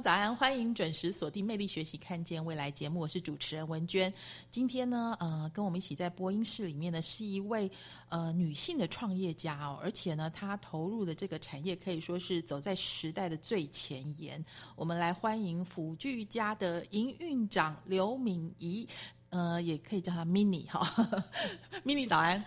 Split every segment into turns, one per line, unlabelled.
早安！欢迎准时锁定《魅力学习，看见未来》节目，我是主持人文娟。今天呢，呃，跟我们一起在播音室里面的是一位呃女性的创业家哦，而且呢，她投入的这个产业可以说是走在时代的最前沿。我们来欢迎辅具家的营运长刘敏仪，呃，也可以叫她 Mini 哈，Mini 早安。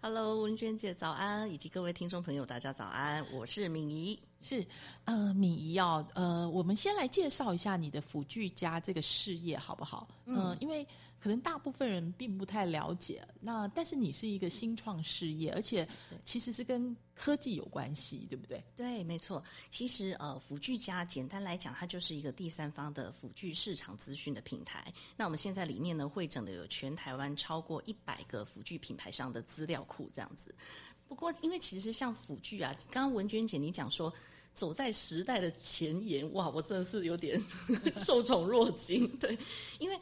Hello，文娟姐早安，以及各位听众朋友，大家早安，我是敏仪。
是，呃，敏仪哦，呃，我们先来介绍一下你的辅具家这个事业好不好？嗯、因为可能大部分人并不太了解，那但是你是一个新创事业，而且其实是跟科技有关系，对不对？
对，没错。其实呃，辅具家简单来讲，它就是一个第三方的辅具市场资讯的平台。那我们现在里面呢，会整的有全台湾超过一百个辅具品牌商的资料库这样子。不过，因为其实像辅具啊，刚刚文娟姐你讲说。走在时代的前沿，哇！我真的是有点 受宠若惊。对，因为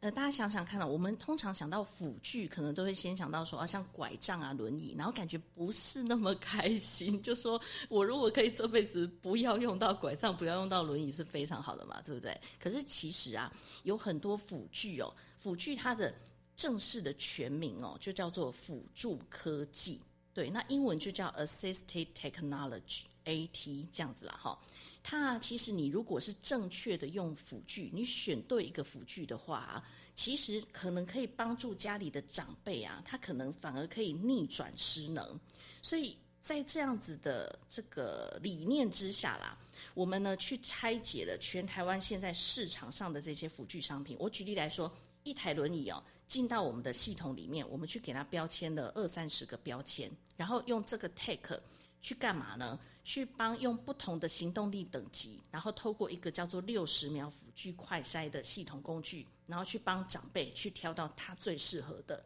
呃，大家想想看啊，我们通常想到辅具，可能都会先想到说啊，像拐杖啊、轮椅，然后感觉不是那么开心。就说我如果可以这辈子不要用到拐杖，不要用到轮椅，是非常好的嘛，对不对？可是其实啊，有很多辅具哦，辅具它的正式的全名哦，就叫做辅助科技。对，那英文就叫 Assisted Technology。AT 这样子啦，哈，它其实你如果是正确的用辅具，你选对一个辅具的话，其实可能可以帮助家里的长辈啊，他可能反而可以逆转失能。所以在这样子的这个理念之下啦，我们呢去拆解了全台湾现在市场上的这些辅具商品。我举例来说，一台轮椅哦，进到我们的系统里面，我们去给他标签了二三十个标签，然后用这个 take 去干嘛呢？去帮用不同的行动力等级，然后透过一个叫做六十秒辅具快筛的系统工具，然后去帮长辈去挑到他最适合的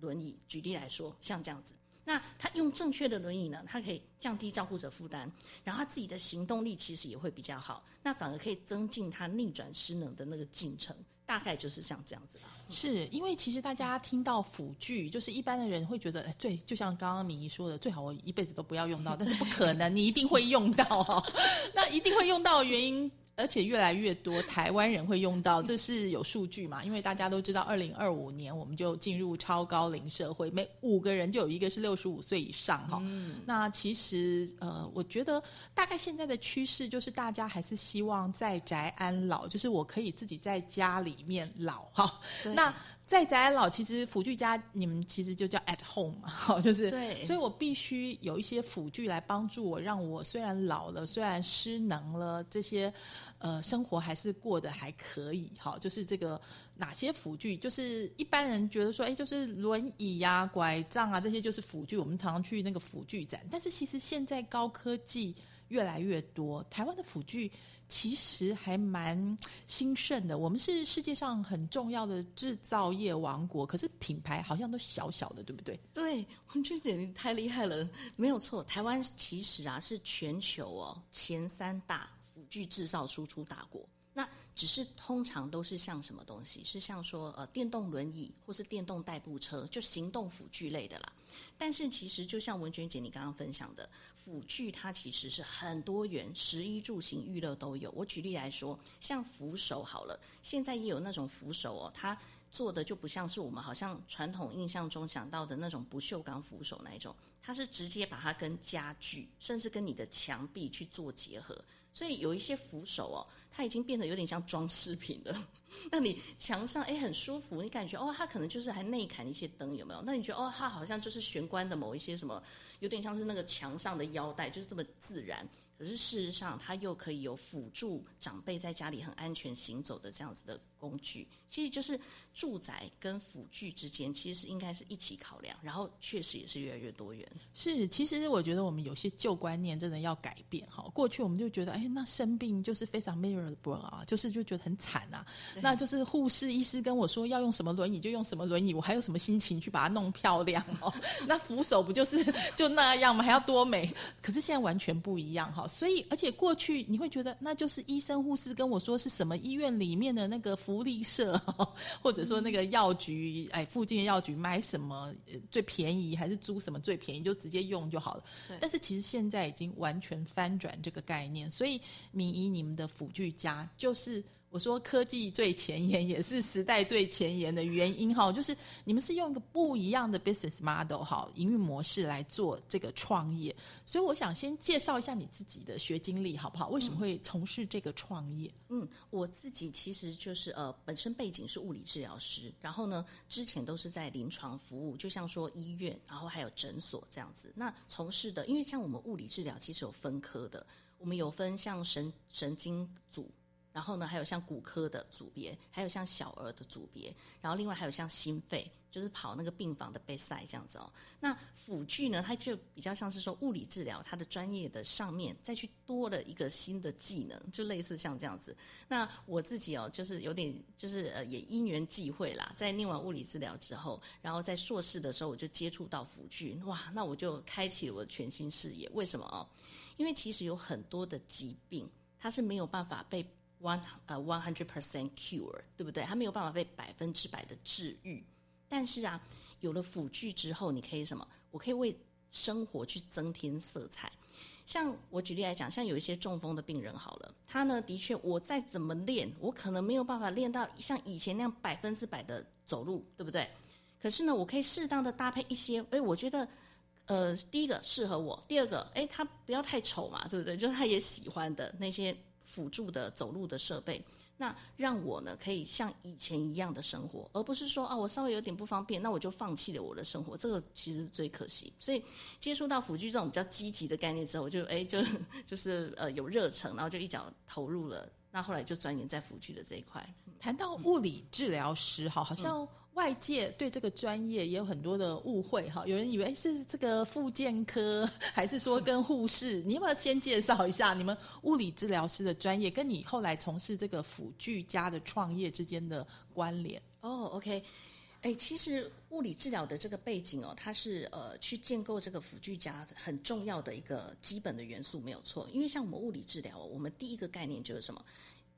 轮椅。举例来说，像这样子，那他用正确的轮椅呢，他可以降低照顾者负担，然后他自己的行动力其实也会比较好，那反而可以增进他逆转失能的那个进程。大概就是像这样子啦。
是因为其实大家听到辅具，就是一般的人会觉得，哎，最就像刚刚敏仪说的，最好我一辈子都不要用到，但是不可能，你一定会用到哦。那一定会用到的原因。而且越来越多台湾人会用到，这是有数据嘛？因为大家都知道，二零二五年我们就进入超高龄社会，每五个人就有一个是六十五岁以上哈。嗯、那其实呃，我觉得大概现在的趋势就是大家还是希望在宅安老，就是我可以自己在家里面老哈。那在宅老，其实辅具家你们其实就叫 at home 嘛，好，就是
对，
所以我必须有一些辅具来帮助我，让我虽然老了，虽然失能了，这些呃生活还是过得还可以，好，就是这个哪些辅具，就是一般人觉得说，哎，就是轮椅呀、啊、拐杖啊，这些就是辅具，我们常常去那个辅具展，但是其实现在高科技越来越多，台湾的辅具。其实还蛮兴盛的，我们是世界上很重要的制造业王国，可是品牌好像都小小的，对不对？
对，文娟姐你太厉害了，没有错，台湾其实啊是全球哦前三大辅具制造输出大国。那只是通常都是像什么东西？是像说呃电动轮椅或是电动代步车，就行动辅具类的啦。但是其实就像文娟姐你刚刚分享的，辅具它其实是很多元，食衣住行娱乐都有。我举例来说，像扶手好了，现在也有那种扶手哦，它做的就不像是我们好像传统印象中想到的那种不锈钢扶手那一种，它是直接把它跟家具，甚至跟你的墙壁去做结合。所以有一些扶手哦，它已经变得有点像装饰品了。那你墙上哎很舒服，你感觉哦，它可能就是还内砍一些灯，有没有？那你觉得哦，它好像就是玄关的某一些什么，有点像是那个墙上的腰带，就是这么自然。可是事实上，它又可以有辅助长辈在家里很安全行走的这样子的工具。其实就是住宅跟辅具之间，其实是应该是一起考量，然后确实也是越来越多元。
是，其实我觉得我们有些旧观念真的要改变哈。过去我们就觉得，哎，那生病就是非常 miserable 啊，就是就觉得很惨啊。那就是护士、医师跟我说要用什么轮椅就用什么轮椅，我还有什么心情去把它弄漂亮哦？那扶手不就是就那样吗？还要多美？可是现在完全不一样哈。所以，而且过去你会觉得那就是医生、护士跟我说是什么医院里面的那个福利社，或者说那个药局，哎，附近的药局买什么最便宜，还是租什么最便宜，就直接用就好了。但是其实现在已经完全翻转这个概念，所以敏仪你们的辅具家就是。我说科技最前沿，也是时代最前沿的原因哈，就是你们是用一个不一样的 business model 哈，营运模式来做这个创业。所以我想先介绍一下你自己的学经历好不好？为什么会从事这个创业？
嗯，我自己其实就是呃，本身背景是物理治疗师，然后呢，之前都是在临床服务，就像说医院，然后还有诊所这样子。那从事的，因为像我们物理治疗其实有分科的，我们有分像神神经组。然后呢，还有像骨科的组别，还有像小儿的组别，然后另外还有像心肺，就是跑那个病房的备赛这样子哦。那辅具呢，它就比较像是说物理治疗，它的专业的上面再去多了一个新的技能，就类似像这样子。那我自己哦，就是有点就是呃，也因缘际会啦，在念完物理治疗之后，然后在硕士的时候我就接触到辅具，哇，那我就开启了我的全新视野。为什么哦？因为其实有很多的疾病，它是没有办法被 one 呃 one hundred percent cure，对不对？它没有办法被百分之百的治愈。但是啊，有了辅具之后，你可以什么？我可以为生活去增添色彩。像我举例来讲，像有一些中风的病人，好了，他呢的确，我再怎么练，我可能没有办法练到像以前那样百分之百的走路，对不对？可是呢，我可以适当的搭配一些，哎，我觉得，呃，第一个适合我，第二个，哎，他不要太丑嘛，对不对？就是他也喜欢的那些。辅助的走路的设备，那让我呢可以像以前一样的生活，而不是说啊我稍微有点不方便，那我就放弃了我的生活，这个其实是最可惜。所以接触到辅具这种比较积极的概念之后，我就哎 就就是呃有热忱，然后就一脚投入了。那后来就钻研在辅具的这一块。
谈到物理治疗师，哈，好像。外界对这个专业也有很多的误会哈，有人以为是这个复健科，还是说跟护士？你要不要先介绍一下你们物理治疗师的专业，跟你后来从事这个辅具家的创业之间的关联？
哦，OK，哎，其实物理治疗的这个背景哦，它是呃去建构这个辅具家很重要的一个基本的元素，没有错。因为像我们物理治疗，我们第一个概念就是什么？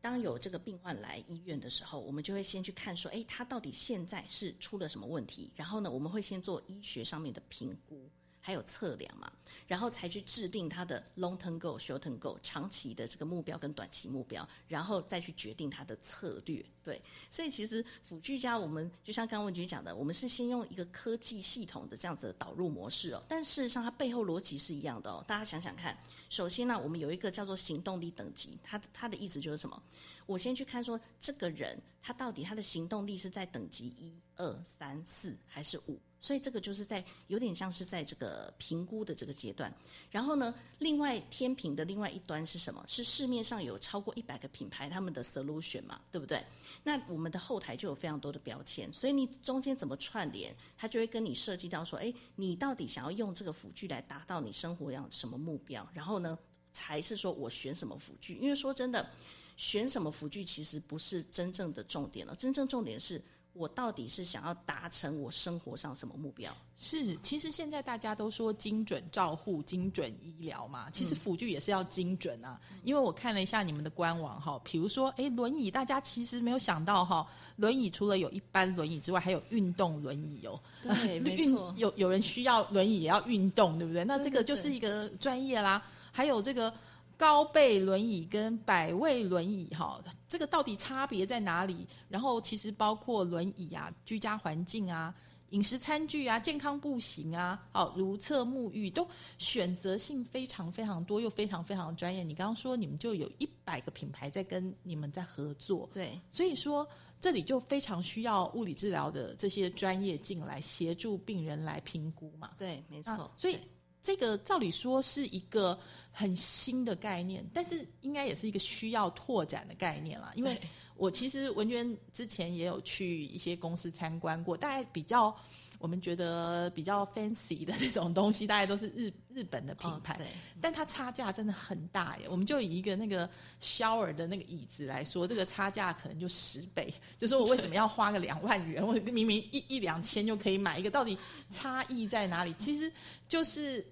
当有这个病患来医院的时候，我们就会先去看说，哎，他到底现在是出了什么问题？然后呢，我们会先做医学上面的评估。还有测量嘛，然后才去制定他的 long term goal、short term goal 长期的这个目标跟短期目标，然后再去决定他的策略。对，所以其实辅具家我们就像刚刚文局讲的，我们是先用一个科技系统的这样子的导入模式哦，但事实上它背后逻辑是一样的哦。大家想想看，首先呢，我们有一个叫做行动力等级，它它的意思就是什么？我先去看说这个人他到底他的行动力是在等级一二三四还是五？所以这个就是在有点像是在这个评估的这个阶段，然后呢，另外天平的另外一端是什么？是市面上有超过一百个品牌他们的 solution 嘛，对不对？那我们的后台就有非常多的标签，所以你中间怎么串联，它就会跟你设计到说，哎，你到底想要用这个辅具来达到你生活样什么目标？然后呢，才是说我选什么辅具？因为说真的，选什么辅具其实不是真正的重点了，真正重点是。我到底是想要达成我生活上什么目标？
是，其实现在大家都说精准照护、精准医疗嘛，其实辅具也是要精准啊。因为我看了一下你们的官网哈，比如说，哎，轮椅，大家其实没有想到哈，轮椅除了有一般轮椅之外，还有运动轮椅哦。
对，没错，
有有人需要轮椅也要运动，对不对？那这个就是一个专业啦。还有这个。高背轮椅跟百位轮椅哈，这个到底差别在哪里？然后其实包括轮椅啊、居家环境啊、饮食餐具啊、健康步行啊、哦如厕沐浴，都选择性非常非常多，又非常非常专业。你刚刚说你们就有一百个品牌在跟你们在合作，
对，
所以说这里就非常需要物理治疗的这些专业进来协助病人来评估嘛。
对，没错。
啊所以
对
这个照理说是一个很新的概念，但是应该也是一个需要拓展的概念啦。因为我其实文娟之前也有去一些公司参观过，大概比较我们觉得比较 fancy 的这种东西，大概都是日日本的品牌。但它差价真的很大耶！我们就以一个那个 shower 的那个椅子来说，这个差价可能就十倍。就说我为什么要花个两万元？我明明一一两千就可以买一个，到底差异在哪里？其实就是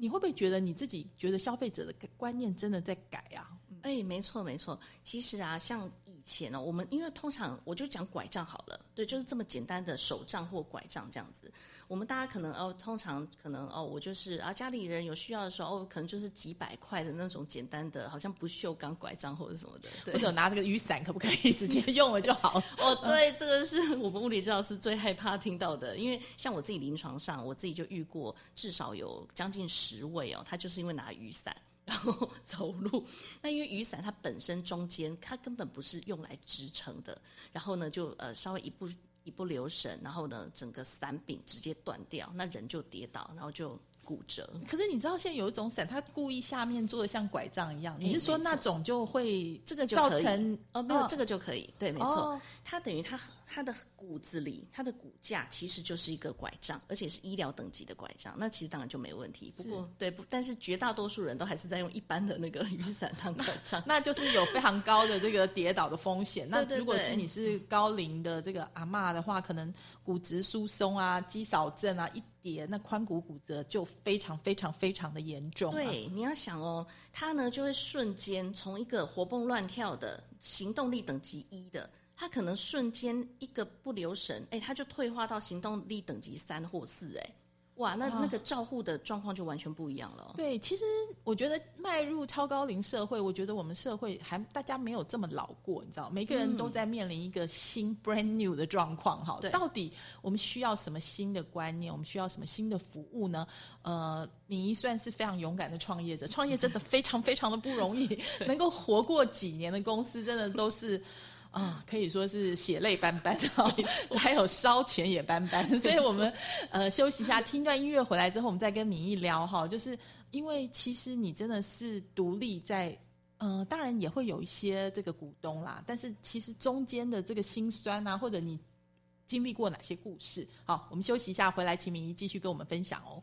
你会不会觉得你自己觉得消费者的观念真的在改啊？
哎，没错没错。其实啊，像以前呢、我们因为通常我就讲拐杖好了，对，就是这么简单的手杖或拐杖这样子。我们大家可能哦，通常可能哦，我就是啊，家里人有需要的时候，哦，可能就是几百块的那种简单的，好像不锈钢拐杖或者什么的。对
或，者拿这个雨伞，可不可以直接用了就好？
哦，对，这个是我们物理治疗师最害怕听到的，因为像我自己临床上，我自己就遇过至少有将近十位哦，他就是因为拿雨伞。然后走路，那因为雨伞它本身中间它根本不是用来支撑的，然后呢就呃稍微一不一不留神，然后呢整个伞柄直接断掉，那人就跌倒，然后就骨折。
可是你知道现在有一种伞，它故意下面做的像拐杖一样，你是说那种就会
这个就
造成
哦，没有、
哦
这个就可以，对，没错。
哦
它等于它它的骨子里，它的骨架其实就是一个拐杖，而且是医疗等级的拐杖，那其实当然就没问题。不过对不，但是绝大多数人都还是在用一般的那个 雨伞当拐杖。
那就是有非常高的这个跌倒的风险。那如果是你是高龄的这个阿嬷的话，可能骨质疏松啊、肌少症啊一跌，那髋骨骨折就非常非常非常的严重、
对，你要想哦，他呢就会瞬间从一个活蹦乱跳的行动力等级一的，他可能瞬间一个不留神，哎，他就退化到行动力等级三或四，哎，哇，那那个照护的状况就完全不一样了哦。
对，其实我觉得迈入超高龄社会，我觉得我们社会还大家没有这么老过，你知道，每个人都在面临一个新 brand new 的状况哈。
对
到底我们需要什么新的观念？我们需要什么新的服务呢？呃，敏仪算是非常勇敢的创业者，创业真的非常非常的不容易，能够活过几年的公司，真的都是。啊，可以说是血泪斑斑 哈，还有烧钱也斑斑，所以我们呃休息一下，听段音乐回来之后，我们再跟敏仪聊哈。就是因为其实你真的是独立在，呃，当然也会有一些这个股东啦，但是其实中间的这个辛酸啊，或者你经历过哪些故事？好，我们休息一下，回来请敏仪继续跟我们分享哦。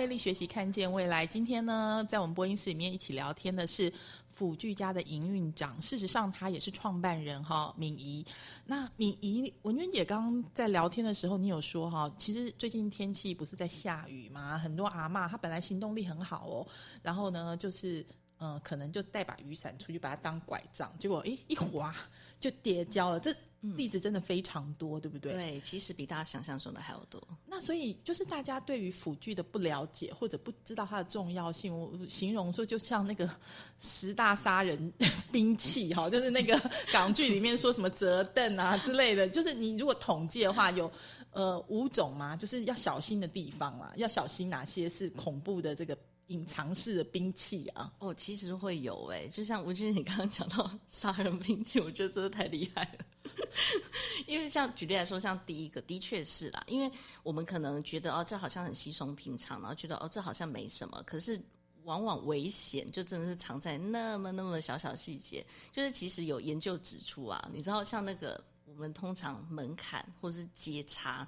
魅力学习，看见未来。今天呢，在我们播音室里面一起聊天的是辅具家的营运长，事实上他也是创办人哈，敏仪。那敏仪，文娟姐刚刚在聊天的时候，你有说哈，其实最近天气不是在下雨吗？很多阿嬷她本来行动力很好哦，然后呢，就是嗯、可能就带把雨伞出去，把它当拐杖，结果诶一滑就跌跤了。这例子真的非常多，对不对？
对，其实比大家想象中的还要多。
那所以就是大家对于辅具的不了解，或者不知道它的重要性，我形容说就像那个十大杀人兵器哈，就是那个港剧里面说什么折凳啊之类的，就是你如果统计的话，有呃五种嘛，就是要小心的地方啊，要小心哪些是恐怖的这个隐藏式的兵器啊？
哦，其实会有诶、就像吴君你刚刚讲到杀人兵器，我觉得真的太厉害了。因为像举例来说，像第一个的确是啦，因为我们可能觉得哦，这好像很稀松平常，然后觉得哦，这好像没什么，可是往往危险就真的是藏在那么那么小小细节。就是其实有研究指出啊，你知道像那个我们通常门槛或是接差，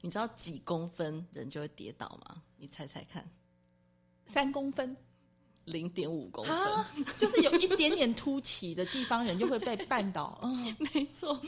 你知道几公分人就会跌倒吗？你猜猜看，
三公分
零点五公分。
啊，就是有一点点凸起的地方，人就会被绊倒。嗯，
没错，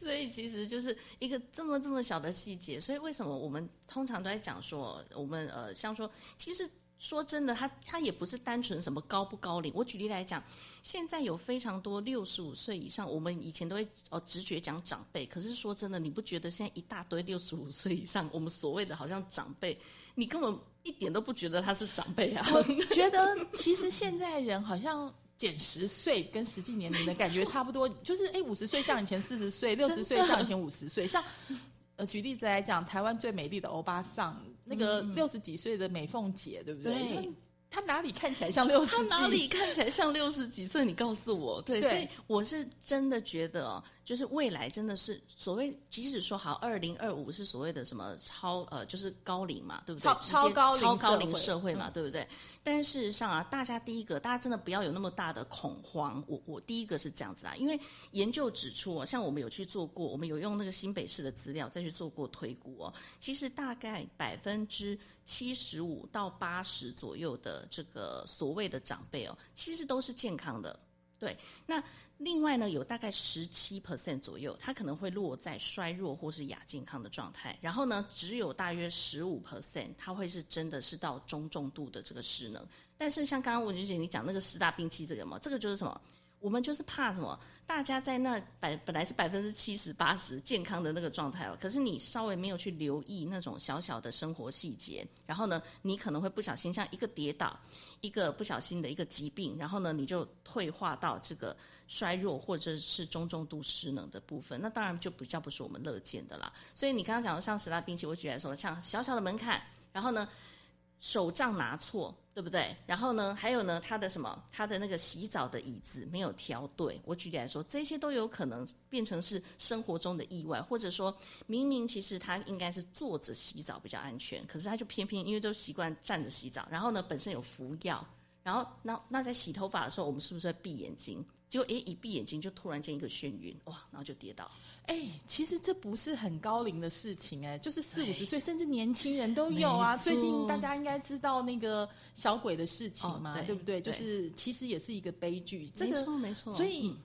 所以其实就是一个这么这么小的细节。所以为什么我们通常都在讲说，我们呃，像说，其实说真的，他他也不是单纯什么高不高龄。我举例来讲，现在有非常多六十五岁以上，我们以前都会哦直觉讲长辈，可是说真的，你不觉得现在一大堆六十五岁以上，我们所谓的好像长辈，你根本一点都不觉得他是长辈啊？
我觉得其实现在人好像减十岁，跟实际年龄的感觉差不多，就是哎，五十岁像以前四十岁，六十岁像以前五十岁。像呃，举例子来讲，台湾最美丽的欧巴桑，那个六十几岁的美凤姐，对不对？
对
那她哪里看起来像六十
他？哪里看起来像六十几岁？你告诉我。对，
对
所以我是真的觉得哦，就是未来真的是所谓，即使说好二零二五是所谓的什么超呃，就是高龄嘛，对不对？
超超高龄
超高龄
社会
嘛，对不对？但事实上啊，大家第一个，大家真的不要有那么大的恐慌。我我第一个是这样子啦，因为研究指出哦，像我们有去做过，我们有用那个新北市的资料再去做过推估哦，其实大概百分之七十五到八十左右的这个所谓的长辈哦，其实都是健康的。对，那另外呢，有大概十七 percent 左右，它可能会落在衰弱或是亚健康的状态。然后呢，只有大约十五 percent，它会是真的是到中重度的这个失能。但是像刚刚文娟姐你讲那个十大兵器这个嘛，这个就是什么？我们就是怕什么？大家在那百本来是百分之七十八十健康的那个状态哦，可是你稍微没有去留意那种小小的生活细节，然后呢，你可能会不小心像一个跌倒，一个不小心的一个疾病，然后呢，你就退化到这个衰弱或者是中重度失能的部分，那当然就比较不是我们乐见的啦。所以你刚刚讲的像十大兵器，我举来说，像小小的门槛，然后呢，手杖拿错，对不对？然后呢，还有呢，他的什么，他的那个洗澡的椅子没有调对。我举例来说，这些都有可能变成是生活中的意外，或者说明明其实他应该是坐着洗澡比较安全，可是他就偏偏因为都习惯站着洗澡，然后呢，本身有服药，然后那那在洗头发的时候，我们是不是会闭眼睛？结果诶，一闭眼睛就突然间一个眩晕，哇，然后就跌倒。
哎，其实这不是很高龄的事情，哎，就是四五十岁，甚至年轻人都有啊。最近大家应该知道那个小鬼的事情嘛，
哦对
对不对？就是其实也是一个悲剧，这
没错没错
所以
嗯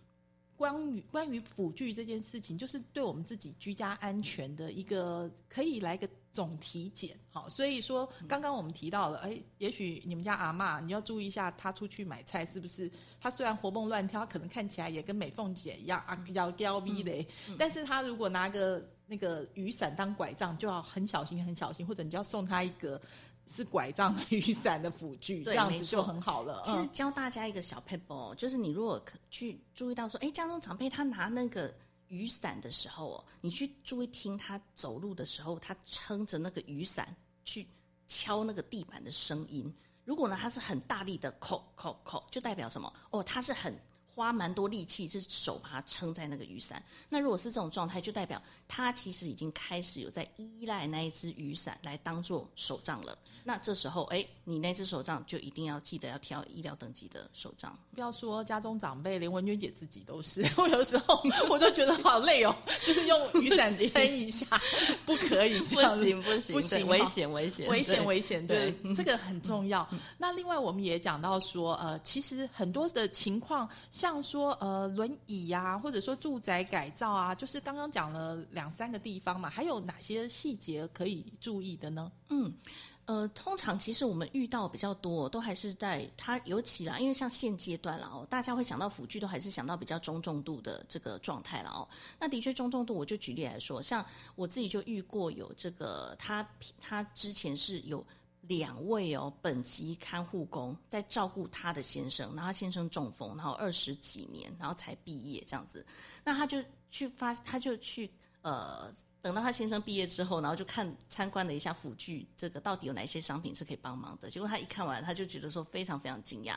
关于关于辅具这件事情，就是对我们自己居家安全的一个可以来个总体检。好，所以说刚刚我们提到了，哎，也许你们家阿嬷你要注意一下，她出去买菜是不是？她虽然活蹦乱跳，可能看起来也跟美凤姐一样啊，摇腰 V 嘞，但是她如果拿个那个雨伞当拐杖，就要很小心很小心，或者你就要送她一个。是拐杖雨伞的辅具，这样子就很好了。
其实
嗯
教大家一个小 e p l 就是你如果去注意到说，哎，家中长辈他拿那个雨伞的时候哦，你去注意听他走路的时候，他撑着那个雨伞去敲那个地板的声音。如果呢，他是很大力的扣扣扣，就代表什么？哦，他是很花蛮多力气，就是手把它撑在那个雨伞。那如果是这种状态，就代表他其实已经开始有在依赖那一只雨伞来当做手杖了。那这时候，哎，你那只手杖就一定要记得要挑医疗等级的手杖。
不要说家中长辈，连文娟姐自己都是。我有时候我就觉得好累哦，就是用雨伞撑一下，不可以这样子，
不行
不行，
危险危险
危险危险，对
对，
这个很重要。那另外我们也讲到说，呃，其实很多的情况，像说呃轮椅呀、或者说住宅改造啊，就是刚刚讲了两三个地方嘛，还有哪些细节可以注意的呢？
呃，通常其实我们遇到比较多，都还是在它尤其啦，因为像现阶段啦哦，大家会想到辅具，都还是想到比较中重度的这个状态了哦。那的确中重度，我就举例来说，像我自己就遇过有这个，他他之前是有两位哦本级看护工在照顾他的先生，然后他先生中风，然后二十几年，然后才毕业这样子，那他就去发，他就去呃。等到他先生毕业之后，然后就看参观了一下辅具，这个到底有哪些商品是可以帮忙的。结果他一看完，他就觉得说非常非常惊讶。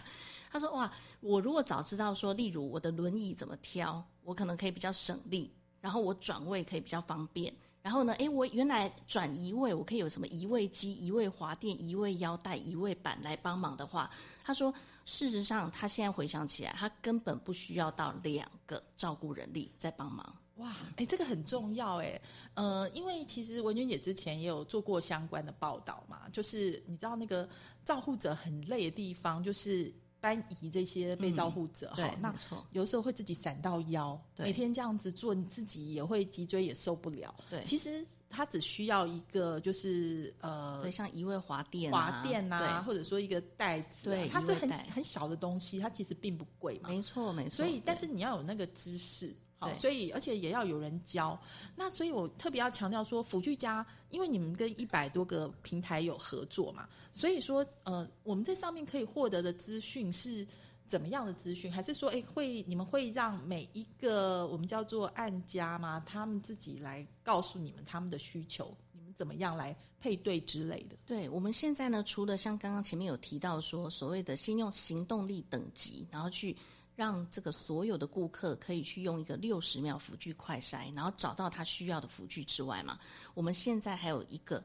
他说：“哇，我如果早知道说，例如我的轮椅怎么挑，我可能可以比较省力，然后我转位可以比较方便。然后呢，诶，我原来转移位，我可以有什么移位机、移位滑垫、移位腰带、移位板来帮忙的话，他说，事实上他现在回想起来，他根本不需要到两个照顾人力在帮忙。”
哇，哎，这个很重要哎，呃，因为其实文娟姐之前也有做过相关的报道嘛，就是你知道那个照护者很累的地方，就是搬移这些被照护者哈、
对，
那，有时候会自己闪到腰，每天这样子做，你自己也会脊椎也受不了。
对
其实它只需要一个就是呃
对，像移位滑垫、啊、
滑垫啊，或者说一个袋子、啊，
对
它是很很小的东西，它其实并不贵嘛。
没错没错。
所以，但是你要有那个知识，所以而且也要有人教。那所以我特别要强调说，辅具家，因为你们跟一百多个平台有合作嘛，所以说呃，我们在上面可以获得的资讯是怎么样的资讯？还是说，哎，会你们会让每一个我们叫做按家吗？他们自己来告诉你们他们的需求，你们怎么样来配对之类的？
对，我们现在呢，除了像刚刚前面有提到说，所谓的先用行动力等级，然后去让这个所有的顾客可以去用一个六十秒辅具快筛，然后找到他需要的辅具之外嘛，我们现在还有一个。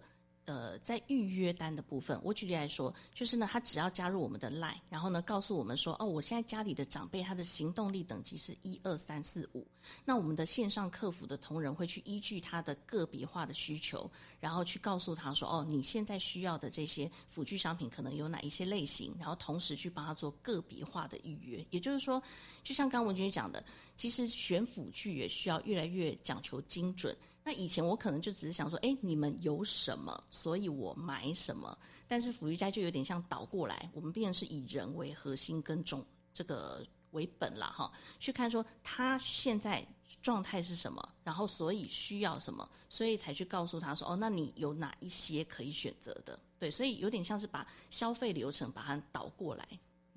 呃，在预约单的部分，我举例来说，就是呢，他只要加入我们的 line，然后呢，告诉我们说，哦，我现在家里的长辈他的行动力等级是一二三四五，那我们的线上客服的同仁会去依据他的个别化的需求，然后去告诉他说，哦，你现在需要的这些辅具商品可能有哪一些类型，然后同时去帮他做个别化的预约。也就是说，就像刚文君讲的，其实选辅具也需要越来越讲求精准。那以前我可能就只是想说，哎，你们有什么，所以我买什么。但是福利家就有点像倒过来，我们变成是以人为核心跟种这个为本了，哈，去看说他现在状态是什么，然后所以需要什么，所以才去告诉他说，哦，那你有哪一些可以选择的？对，所以有点像是把消费流程把它倒过来。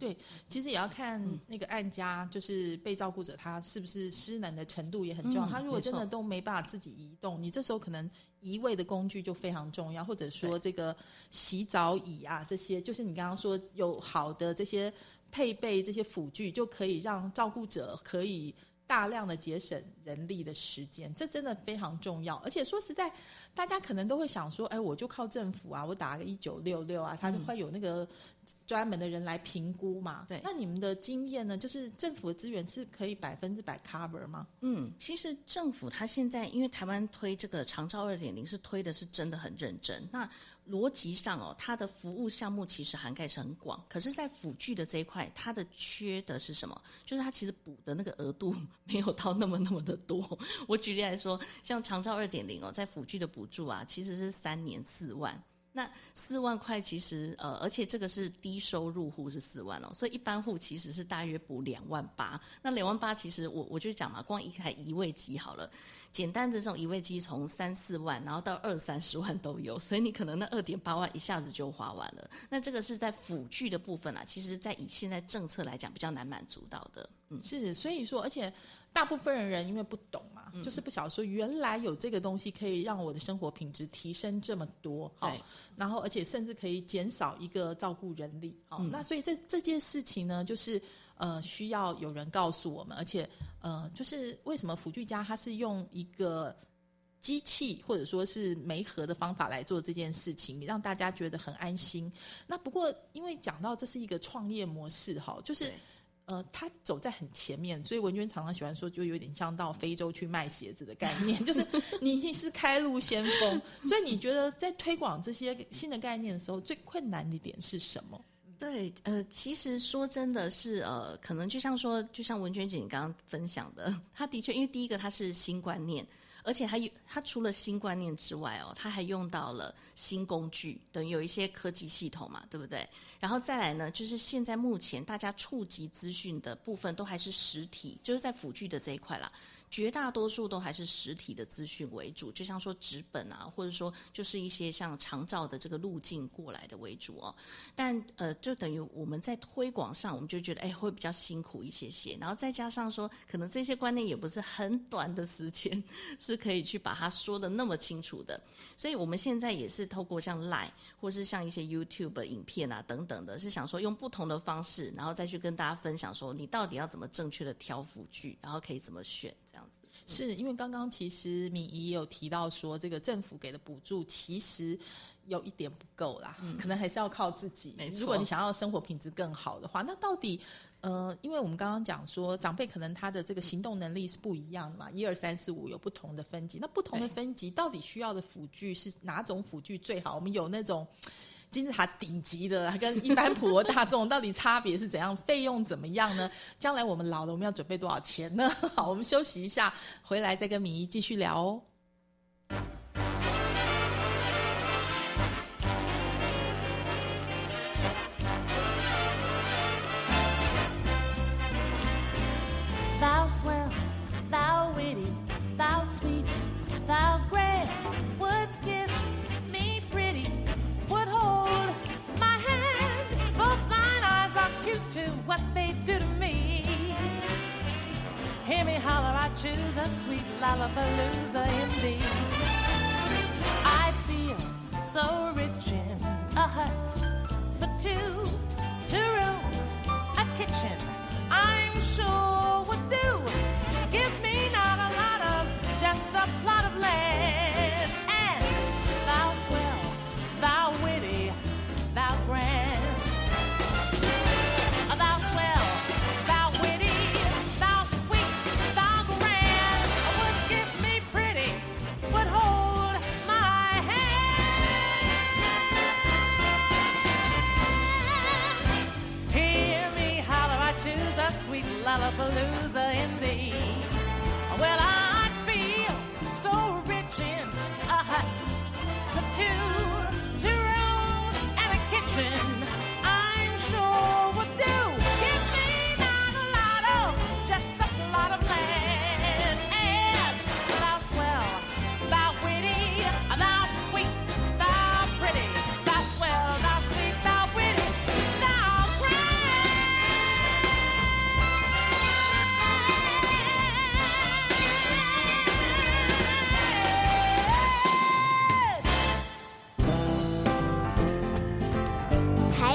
对，其实也要看
嗯
那个案家，就是被照顾者他是不是失能的程度也很重要。
嗯
他如果真的都没办法自己移动，你这时候可能移位的工具就非常重要，或者说这个洗澡椅啊这些，就是你刚刚说有好的这些配备这些辅具，就可以让照顾者可以。大量的节省人力的时间，这真的非常重要。而且说实在，大家可能都会想说，哎，我就靠政府啊，我打个一九六六啊，他就会有那个专门的人来评估嘛。
对
那你们的经验呢？就是政府的资源是可以百分之百 cover 吗？
嗯，其实政府他现在因为台湾推这个长照二点零是推的是真的很认真。那逻辑上哦，它的服务项目其实涵盖是很广，可是，在辅具的这一块，它的缺的是什么？就是它其实补的那个额度没有到那么那么的多。我举例来说，像长照二点零哦，在辅具的补助啊，其实是三年四万。那四万块其实呃，而且这个是低收入户是四万哦，所以一般户其实是大约补两万八。那两万八其实我我就讲嘛，光一台移位机好了，简单的这种移位机从三四万，然后到二三十万都有，所以你可能那二点八万一下子就花完了。那这个是在辅具的部分啊，其实在以现在政策来讲比较难满足到的。嗯，
是，所以说，而且大部分人因为不懂嘛，
嗯
就是不晓得说原来有这个东西可以让我的生活品质提升这么多，好
对，
然后而且甚至可以减少一个照顾人力，好，
嗯
那所以这这件事情呢，就是呃需要有人告诉我们，而且呃就是为什么辅具家它是用一个机器或者说是媒合的方法来做这件事情，让大家觉得很安心。那不过因为讲到这是一个创业模式哈，就是。呃，他走在很前面，所以文娟常常喜欢说，就有点像到非洲去卖鞋子的概念，就是你是开路先锋。所以你觉得在推广这些新的概念的时候，最困难的点是什么？
对，呃，其实说真的是，呃，可能就像说，就像文娟姐你刚刚分享的，她的确，因为第一个它是新观念，而且它有它除了新观念之外哦，它还用到了新工具，等于有一些科技系统嘛，对不对？然后再来呢，就是现在目前大家触及资讯的部分都还是实体，就是在辅具的这一块啦。绝大多数都还是实体的资讯为主，就像说纸本啊，或者说就是一些像长照的这个路径过来的为主哦。但呃，就等于我们在推广上，我们就觉得哎会比较辛苦一些些，然后再加上说，可能这些观念也不是很短的时间 是可以去把它说的那么清楚的，所以我们现在也是透过像 Line 或是像一些 YouTube 影片啊等等的，是想说用不同的方式，然后再去跟大家分享说，你到底要怎么正确的挑辅具，然后可以怎么选。
是因为刚刚其实敏仪也有提到说，这个政府给的补助其实有一点不够啦，可能还是要靠自己
没。错
如果你想要生活品质更好的话，那到底呃，因为我们刚刚讲说，长辈可能他的这个行动能力是不一样的嘛，一二三四五有不同的分级，那不同的分级到底需要的辅具是哪种辅具最好？我们有那种。金字塔顶级的，跟一般普罗大众到底差别是怎样？费用怎么样呢？将来我们老了，我们要准备多少钱呢？好，我们休息一下，回来再跟敏仪继续聊哦。
Sweet lollapalooza in thee. I feel so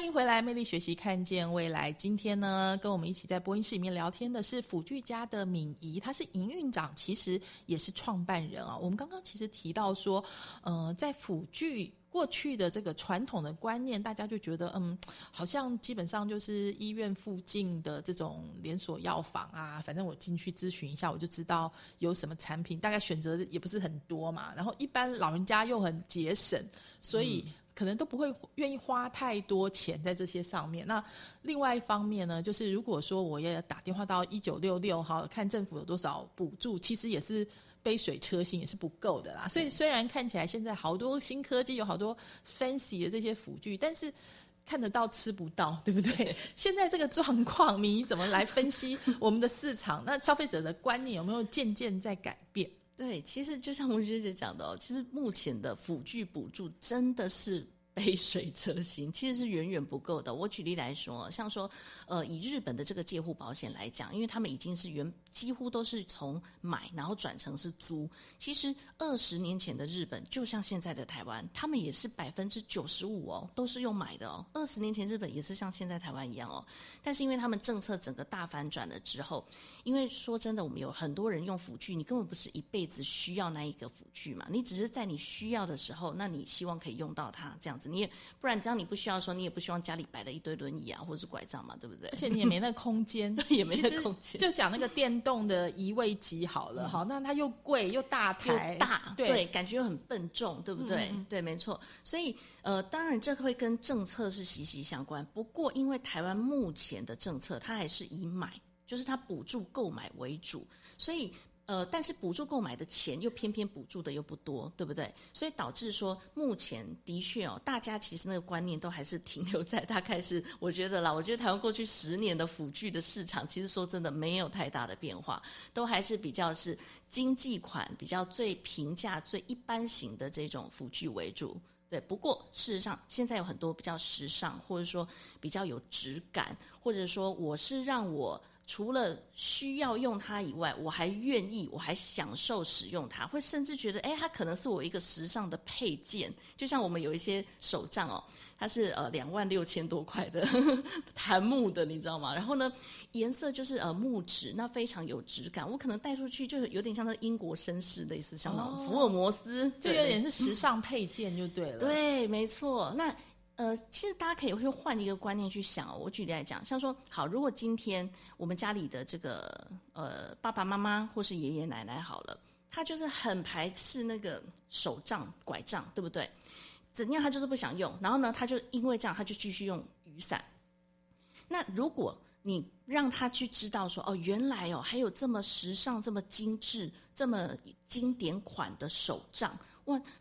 欢迎回来，魅力学习，看见未来。今天呢，跟我们一起在播音室里面聊天的是辅具家的敏仪，她是营运长，其实也是创办人啊。我们刚刚其实提到说，呃，在辅具过去的这个传统的观念，大家就觉得，嗯，好像基本上就是医院附近的这种连锁药房啊，反正我进去咨询一下，我就知道有什么产品，大概选择也不是很多嘛。然后一般老人家又很节省，所以。可能都不会愿意花太多钱在这些上面。那另外一方面呢，就是如果说我也打电话到一九六六哈，看政府有多少补助，其实也是杯水车薪，也是不够的啦。所以虽然看起来现在好多新科技，有好多 fancy 的这些辅具，但是。看得到吃不到，对不对？现在这个状况，你怎么来分析我们的市场？那消费者的观念有没有渐渐在改变？
对，其实就像吴学姐讲的哦，其实目前的辅具补助真的是。杯水车薪，其实是远远不够的。我举例来说，像说，呃，以日本的这个介护保险来讲，因为他们已经是原几乎都是从买，然后转成是租。其实二十年前的日本，就像现在的台湾，他们也是百分之九十五哦，都是用买的哦。二十年前日本也是像现在台湾一样哦，但是因为他们政策整个大反转了之后，因为说真的，我们有很多人用辅具，你根本不是一辈子需要那一个辅具嘛，你只是在你需要的时候，那你希望可以用到它这样子，你也不然，这样你不需要的时候，你也不希望家里摆了一堆轮椅啊，或者是拐杖嘛，对不对？
而且你也没那空间，
对，也没那空间。
就讲那个电动的移位机好了，好，那它又贵又大台，
又大，
对
对，感觉又很笨重，对不对？对，没错。所以，呃，当然这会跟政策是息息相关。不过，因为台湾目前的政策，它还是以买，就是它补助购买为主，所以。呃，但是补助购买的钱又偏偏补助的又不多，对不对？所以导致说，目前的确哦，大家其实那个观念都还是停留在大概是，我觉得啦，我觉得台湾过去十年的辅具的市场，其实说真的没有太大的变化，都还是比较是经济款，比较最平价、最一般型的这种辅具为主。对，不过事实上，现在有很多比较时尚，或者说比较有质感，或者说我是让我除了需要用它以外，我还愿意，我还享受使用它，会甚至觉得，哎，它可能是我一个时尚的配件。就像我们有一些手杖哦，它是呃两万六千多块的 檀木的，你知道吗？然后呢，颜色就是呃木质，那非常有质感。我可能带出去就有点像那英国绅士，类似像那种福尔摩斯，对
就有点是时尚配件就对了。，
对，没错。那呃，其实大家可以会换一个观念去想。我举例来讲，像说，好，如果今天我们家里的这个呃爸爸妈妈或是爷爷奶奶好了，他就是很排斥那个手杖、拐杖，对不对？怎样他就是不想用，然后呢，他就因为这样，他就继续用雨伞。那如果你让他去知道说，哦，原来哦还有这么时尚、这么精致、这么经典款的手杖，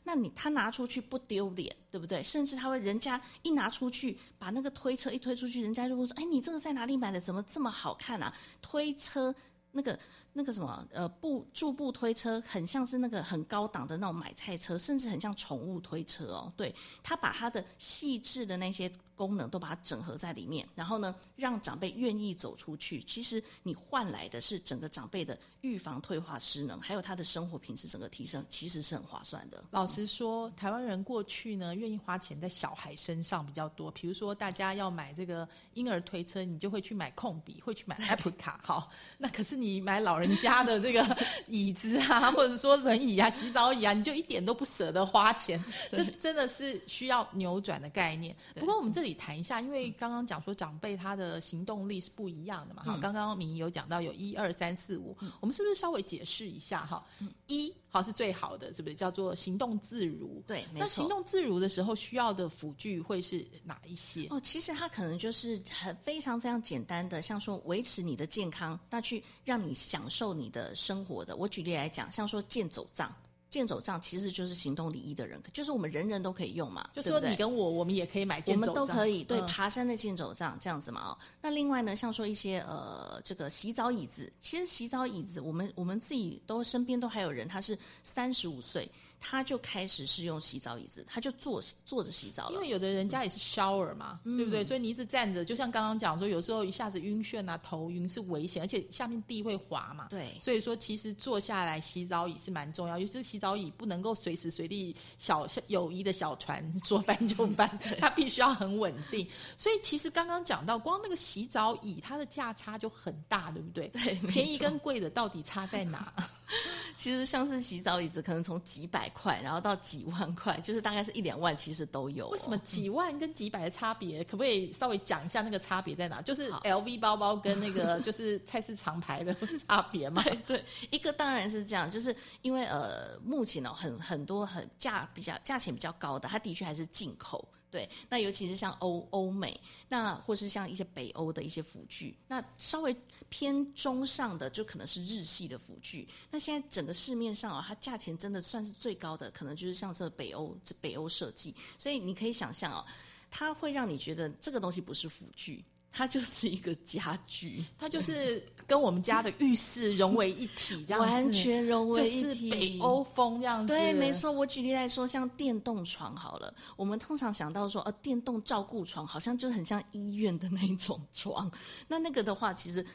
那你他拿出去不丢脸，对不对？甚至他会人家一拿出去，把那个推车一推出去，人家就会说，哎，你这个在哪里买的？怎么这么好看啊？推车那个那个什么呃步助步推车，很像是那个很高档的那种买菜车，甚至很像宠物推车哦。对，他把它的细致的那些功能都把它整合在里面，然后呢，让长辈愿意走出去。其实你换来的是整个长辈的预防退化失能，还有他的生活品质整个提升，其实是很划算的。
老实说，台湾人过去呢，愿意花钱在小孩身上比较多。比如说，大家要买这个婴儿推车，你就会去买控笔，会去买 Apple 卡。好，那可是你买老人家的这个椅子啊，或者说轮椅啊、洗澡椅啊，你就一点都不舍得花钱。这真的是需要扭转的概念。不过我们这里谈一下，因为刚刚讲说长辈他的行动力是不一样的嘛。哈，刚刚明仪有讲到有一二三四五，我们是不是稍微解释一下哈？一好是最好的，是不是叫做行动自如？
对，没
那行动自如的时候需要的辅具会是哪一些？
哦，其实它可能就是很非常非常简单的，像说维持你的健康，那去让你享受你的生活的。我举例来讲，像说健走杖，健走杖其实就是行动礼仪的人，就是我们人人都可以用嘛，
就说你跟我，我们也可以买
我们
健走杖
都可以对、
嗯。
爬山的健走杖这样子嘛哦。那另外呢，像说一些呃这个洗澡椅子，其实洗澡椅子我们我们自己都身边都还有人，他是三十五岁他就开始是用洗澡椅子，他就坐坐着洗澡了。
因为有的人家也是 shower 嘛，对不对？所以你一直站着，就像刚刚讲说，有时候一下子晕眩啊、头晕是危险，而且下面地会滑嘛。
对
所以说其实坐下来洗澡椅是蛮重要，尤其是洗澡椅不能够随时随地小小友谊的小船 说翻就翻，它必须要很稳定。所以其实刚刚讲到，光那个洗澡椅它的价差就很大，对不对？
对
便宜跟贵的到底差在哪？
其实像是洗澡椅子，可能从几百块，然后到几万块，就是大概是一两万，其实都有哦、
为什么几万跟几百的差别？可不可以稍微讲一下那个差别在哪？就是 LV 包包跟那个 就是菜市场牌的 差别嘛？
对，一个当然是这样，就是因为呃，目前呢、很很多很价比较价钱比较高的，它的确还是进口。对，那尤其是像欧欧美，那或是像一些北欧的一些辅具，那稍微偏中上的就可能是日系的辅具。那现在整个市面上啊，它价钱真的算是最高的，可能就是像这北欧这北欧设计。所以你可以想象哦，它会让你觉得这个东西不是辅具，它就是一个家具，
它就是跟我们家的浴室融为一体，这样子
完全融为
就是
一体。
北欧风这样子。
对，没。错。我举例来说，像电动床好了，我们通常想到说，呃，电动照顾床好像就很像医院的那一种床。那那个的话，其实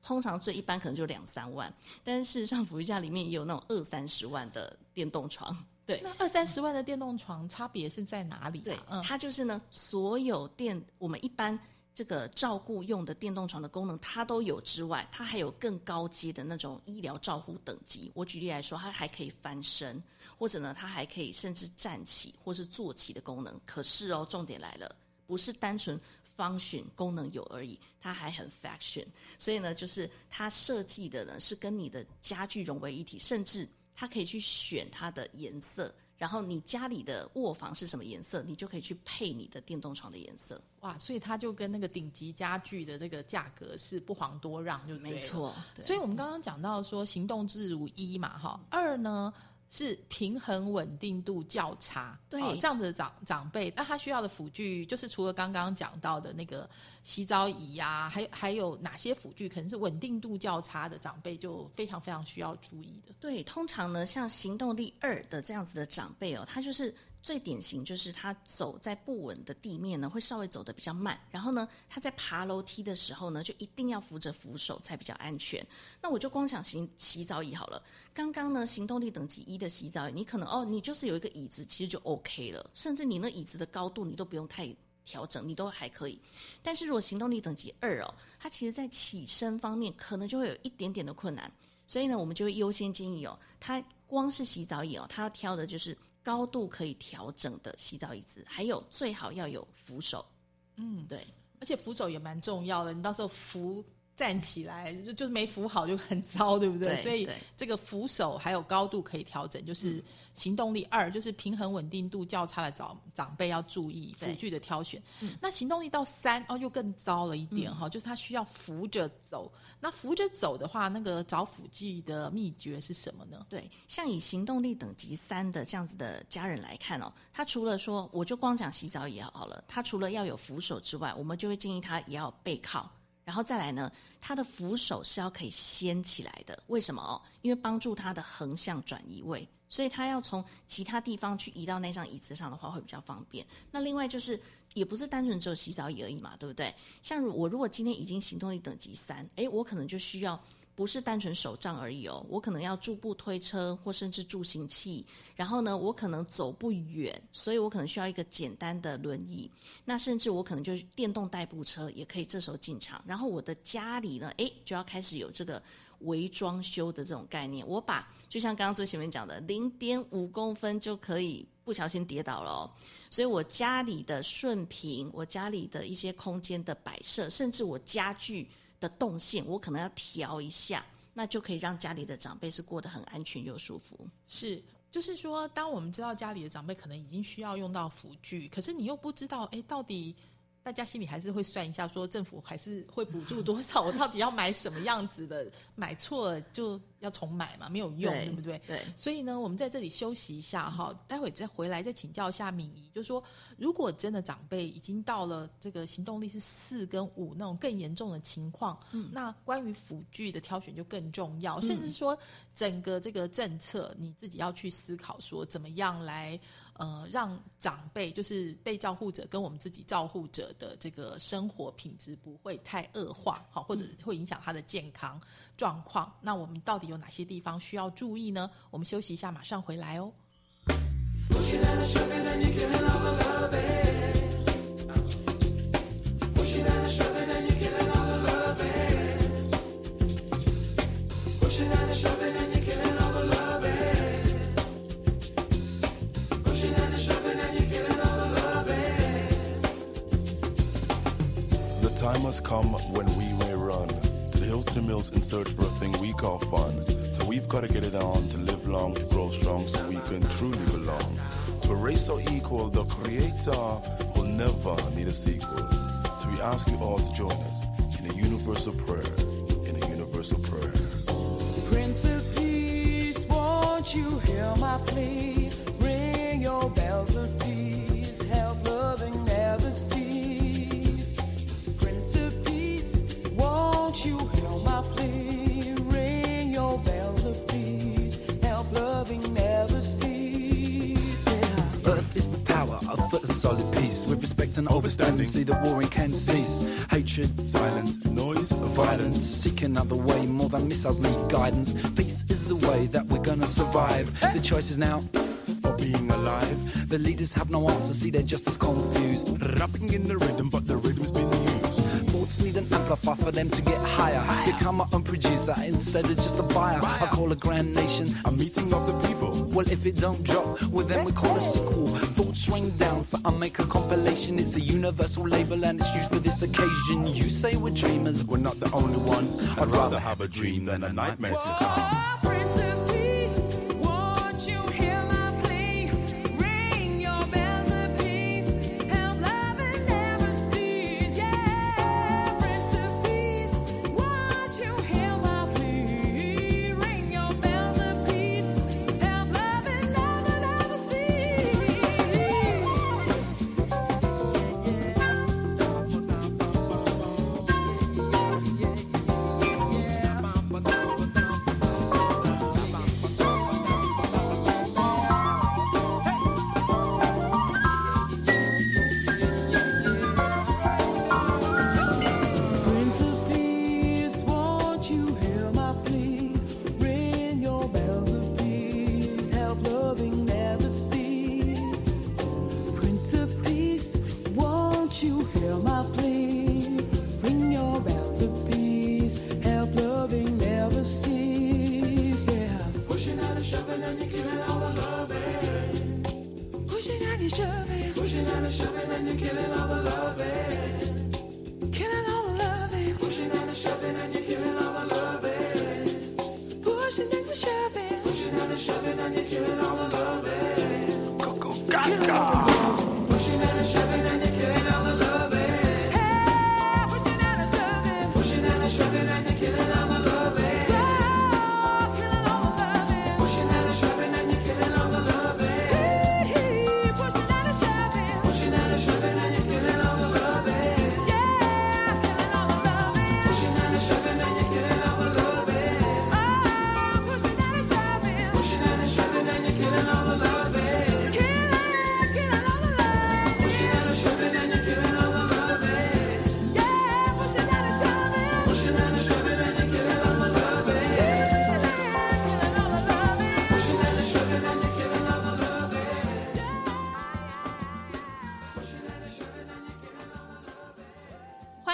通常最一般可能就两三万，但是事实上，福利家里面也有那种二三十万的电动床。对，
那二三十万的电动床差别是在哪里、啊？
对，
嗯，
它就是呢，所有电我们一般这个照顾用的电动床的功能，它都有之外，它还有更高阶的那种医疗照护等级。我举例来说，它还可以翻身，或者呢，它还可以甚至站起或是坐起的功能。可是哦，重点来了，不是单纯 function 功能有而已，它还很 faction。所以呢，就是它设计的呢是跟你的家具融为一体，甚至它可以去选它的颜色。然后你家里的卧房是什么颜色，你就可以去配你的电动床的颜色。
哇，所以它就跟那个顶级家具的那个价格是不遑多让，就
没。错，
所以我们刚刚讲到说行动自如一嘛，哈，二呢是平衡稳定度较差，
对
哦这样子的长长辈，那他需要的辅具就是除了刚刚讲到的那个洗澡椅呀、还还有哪些辅具可能是稳定度较差的长辈就非常非常需要注意的。
对，通常呢，像行动力二的这样子的长辈哦，他就是最典型，就是他走在不稳的地面呢，会稍微走得比较慢。然后呢，他在爬楼梯的时候呢，就一定要扶着扶手才比较安全。那我就光想洗洗澡椅好了。刚刚呢，行动力等级一的洗澡椅，你可能哦，你就是有一个椅子，其实就 OK 了，甚至你那椅子的高度你都不用太调整，你都还可以。但是如果行动力等级二哦，它其实在起身方面可能就会有一点点的困难。所以呢，我们就会优先建议哦，它光是洗澡椅哦，它要挑的就是高度可以调整的洗澡椅子，还有最好要有扶手。嗯，对，
而且扶手也蛮重要的，你到时候扶站起来就就是没扶好就很糟，对不对？
对
所以这个扶手还有高度可以调整，就是行动力二，就是平衡稳定度较差的长长辈要注意辅具的挑选。那行动力到三哦，又更糟了一点哈、就是他需要扶着走。那扶着走的话，那个找辅具的秘诀是什么呢？
对，像以行动力等级三的这样子的家人来看哦，他除了说，我就光讲洗澡也好了，他除了要有扶手之外，我们就会建议他也要背靠，然后再来呢，他的扶手是要可以掀起来的。为什么哦？因为帮助他的横向转移位，所以他要从其他地方去移到那张椅子上的话会比较方便。那另外就是。也不是单纯只有洗澡椅而已嘛，对不对？像我如果今天已经行动力等级三，诶，我可能就需要不是单纯手杖而已哦，我可能要助步推车或甚至助行器，然后呢，我可能走不远，所以我可能需要一个简单的轮椅，那甚至我可能就是电动代步车也可以这时候进场，然后我的家里呢，诶，就要开始有这个微装修的这种概念，我把就像刚刚最前面讲的，零点五公分就可以不小心跌倒了哦，所以我家里的顺平，我家里的一些空间的摆设，甚至我家具的动线，我可能要调一下，那就可以让家里的长辈是过得很安全又舒服。
是，就是说，当我们知道家里的长辈可能已经需要用到辅具，可是你又不知道，哎，到底大家心里还是会算一下，说政府还是会补助多少，我到底要买什么样子的？买错了就要重买嘛，没有用，对不对？
对，
所以呢，我们在这里休息一下哈，待会再回来再请教一下敏仪，就是说，如果真的长辈已经到了这个行动力是四跟五那种更严重的情况，嗯，那关于辅具的挑选就更重要，甚至说整个这个政策你自己要去思考，说怎么样来呃让长辈就是被照护者跟我们自己照护者的这个生活品质不会太恶化，好，或者会影响他的健康状况。那我们到底有哪些地方需要注意呢？我们休息一下，马上回来哦。
The time has come when we may run mills in search for a thing we call fun. So we've got to get it on to live long, to grow strong, so we can truly belong. To race so equal, the Creator will never need a sequel. So we ask you all to join us in a universal prayer, in a universal prayer.
Prince of Peace, won't you hear my plea? Ring your bells
respect and overstanding, see that warring can cease. Hatred,
Silence, noise,
violence, seek another way. More than missiles need guidance. Peace is the way that we're gonna survive. The choice is now.
For being alive,
The leaders have no answer, see they're just as confused.
rapping in the rhythm, but the rhythm's been used.
Thoughts need an amplifier for them to get higher. Become my own producer instead of just a buyer. I call a grand nation.
A meeting of the people.
Well, if it don't drop, well then we call a sequel. Thoughts rain down, so I make a compilation. It's a universal label and it's used for this occasion. You say we're dreamers,
We're not the only one. I'd rather have a dream than a nightmare to come.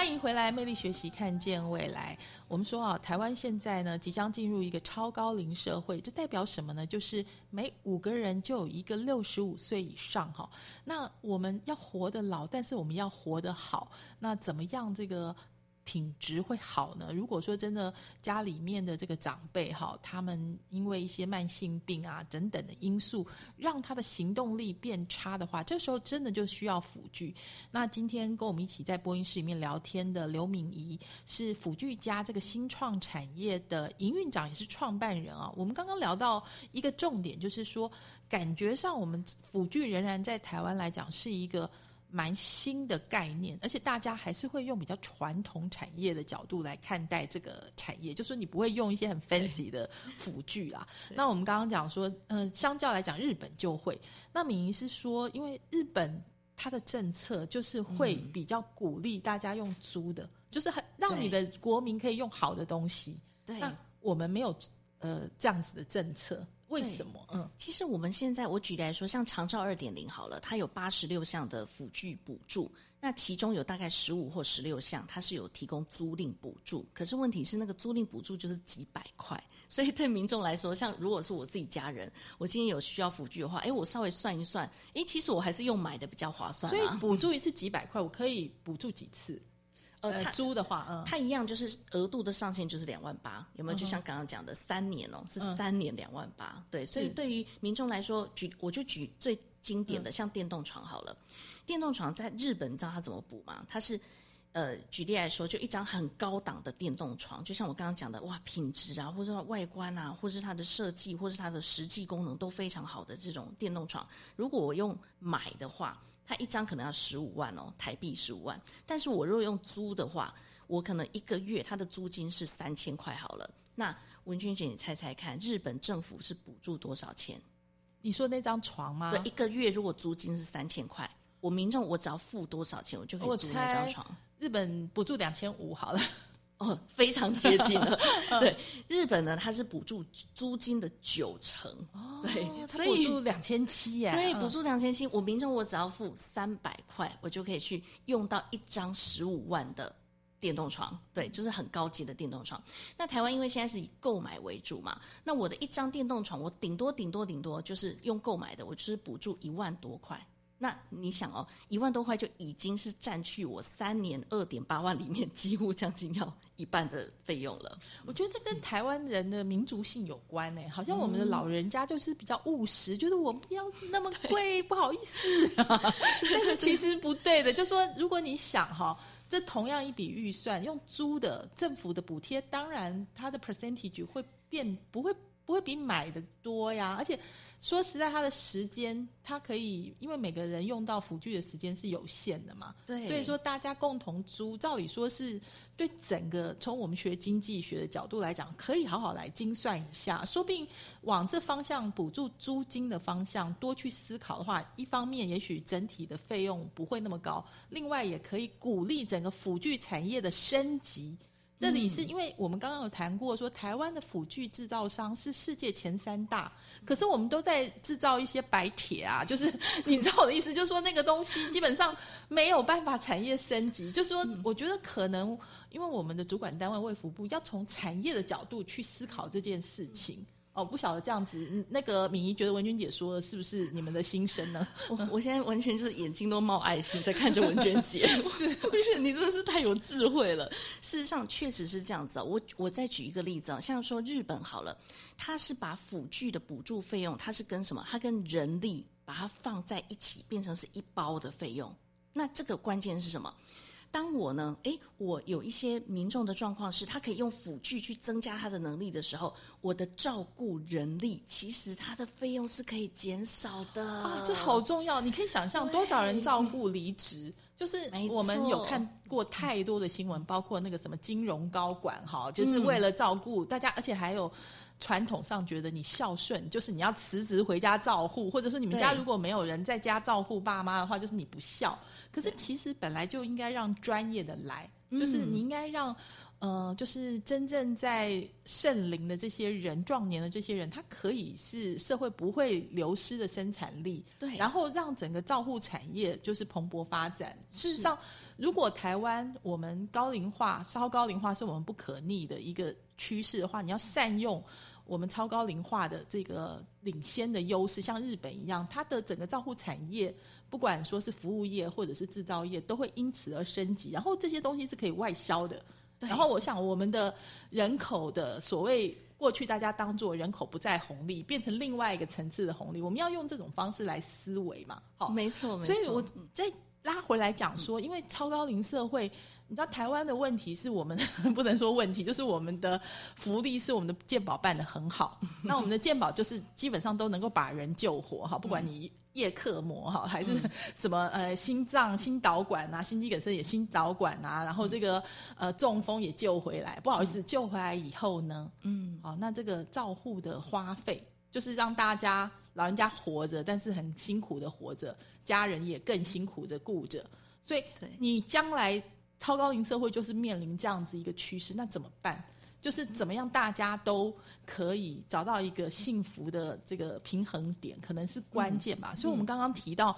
欢迎回来，魅力学习，看见未来。我们说啊，台湾现在呢即将进入一个超高龄社会，这代表什么呢？就是每五个人就有一个六十五岁以上哈。那我们要活得老，但是我们要活得好。那怎么样这个品质会好呢？如果说真的家里面的这个长辈哈，他们因为一些慢性病啊等等的因素，让他的行动力变差的话，这时候真的就需要辅具。那今天跟我们一起在播音室里面聊天的刘敏仪是辅具家这个新创产业的营运长，也是创办人啊。我们刚刚聊到一个重点，就是说感觉上我们辅具仍然在台湾来讲是一个。蛮新的概念，而且大家还是会用比较传统产业的角度来看待这个产业，就说你不会用一些很 fancy 的辅具啦。那我们刚刚讲说，呃，相较来讲，日本就会。那敏仪是说，因为日本它的政策就是会比较鼓励大家用租的，就是很让你的国民可以用好的东西。
对
那我们没有呃这样子的政策，为什么？嗯，
其实我们现在，我举例来说，像长照二点零好了，它有八十六项的辅具补助，那其中有大概十五或十六项，它是有提供租赁补助。可是问题是，那个租赁补助就是几百块，所以对民众来说，像如果是我自己家人，我今天有需要辅具的话，哎，我稍微算一算，哎，其实我还是用买的比较划算
所以
啊。
补助一次几百块，我可以补助几次？呃，
它
租的话，嗯，
它一样就是额度的上限就是两万八，有没有？就像刚刚讲的三年哦，是
嗯
三年两万八。对，所以对于民众来说，举我就举最经典的，
嗯
像电动床好了。电动床在日本，你知道它怎么补吗？它是呃，举例来说，就一张很高档的电动床，就像我刚刚讲的，哇，品质啊，或者说外观啊，或是它的设计，或是它的实际功能都非常好的这种电动床，如果我用买的话，它一张可能要十五万哦，台币十五万。但是我如果用租的话，我可能一个月它的租金是三千块好了。那文君姐，你猜猜看，日本政府是补助多少钱？
你说那张床吗？
对，一个月如果租金是三千块，我民众我只要付多少钱，我就可以租那张床。
日本补助两千五好了，
哦，非常接近了。对，日本呢，它是补助租金的九成。对，
哦他补
所以
助两千七耶，
对，
嗯
补助两千七，我民众我只要付三百块，我就可以去用到一张十五万的电动床，对，就是很高级的电动床。那台湾因为现在是以购买为主嘛，那我的一张电动床，我顶多顶多顶多就是用购买的，我就是补助一万多块。那你想哦，一万多块就已经是占去我三年二点八万里面几乎将近要一半的费用了。
我觉得这跟台湾人的民族性有关呢，好像我们的老人家就是比较务实，觉得我不要那么贵，不好意思、但是其实不对的，就说如果你想哈，这同样一笔预算用租的，政府的补贴，当然它的 percentage 会变，不会不会比买的多呀，而且。说实在，它的时间，它可以，因为每个人用到辅具的时间是有限的嘛，
对
所以说大家共同租，照理说是对整个从我们学经济学的角度来讲，可以好好来精算一下，说不定往这方向补助租金的方向多去思考的话，一方面也许整体的费用不会那么高，另外也可以鼓励整个辅具产业的升级。这里是因为我们刚刚有谈过说，台湾的辅具制造商是世界前三大，可是我们都在制造一些白铁啊，就是 你知道我的意思，就是说那个东西基本上没有办法产业升级，就是说我觉得可能因为我们的主管单位卫福部要从产业的角度去思考这件事情。哦，不晓得这样子，嗯那个敏仪觉得文娟姐说的是不是你们的心声呢？
我我现在完全就是眼睛都冒爱心在看着文娟姐，是，不是你真的是太有智慧了。事实上确实是这样子啊。我我再举一个例子啊，像说日本好了，它是把辅具的补助费用，它是跟什么？它跟人力把它放在一起，变成是一包的费用。那这个关键是什么？当我呢，诶，我有一些民众的状况是，他可以用辅具去增加他的能力的时候，我的照顾人力其实他的费用是可以减少的
啊，这好重要！你可以想象多少人照顾离职，就是我们有看过太多的新闻，包括那个什么金融高管哈，就是为
嗯
了照顾大家，而且还有传统上觉得你孝顺，就是你要辞职回家照护，或者说你们家如果没有人在家照顾爸妈的话，就是你不孝。可是其实本来就应该让专业的来，就是
嗯
你应该让。呃，就是真正在圣龄的这些人、壮年的这些人，他可以是社会不会流失的生产力，
对
然后让整个照护产业就是蓬勃发展。事实上，如果台湾我们高龄化、稍高龄化是我们不可逆的一个趋势的话，你要善用我们超高龄化的这个领先的优势，像日本一样，它的整个照护产业，不管说是服务业或者是制造业，都会因此而升级。然后这些东西是可以外销的。然后我想，我们的人口的所谓过去大家当做人口不再红利，变成另外一个层次的红利，我们要用这种方式来思维嘛？好，
没错，没错
所以我再拉回来讲说，因为超高龄社会，你知道台湾的问题是我们 不能说问题，就是我们的福利是我们的健保办的很好，那我们的健保就是基本上都能够把人救活哈，不管你。叶克膜哈，还是 什么呃心脏心导管啊，心肌梗塞也心导管啊，然后这个呃中风也救回来。不好意思，救回来以后呢，嗯，好，那这个照护的花费就是让大家老人家活着，但是很辛苦的活着，家人也更辛苦的顾着，所以你将来超高龄社会就是面临这样子一个趋势，那怎么办？就是怎么样大家都可以找到一个幸福的这个平衡点，可能是关键吧。所以我们刚刚提到。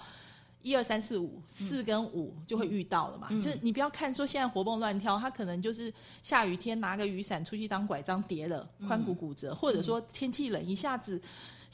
一二三四五，四跟五就会遇到了嘛。就是你不要看说现在活蹦乱跳，他可能就是下雨天拿个雨伞出去当拐杖跌了，髋骨骨折，或者说天气冷一下子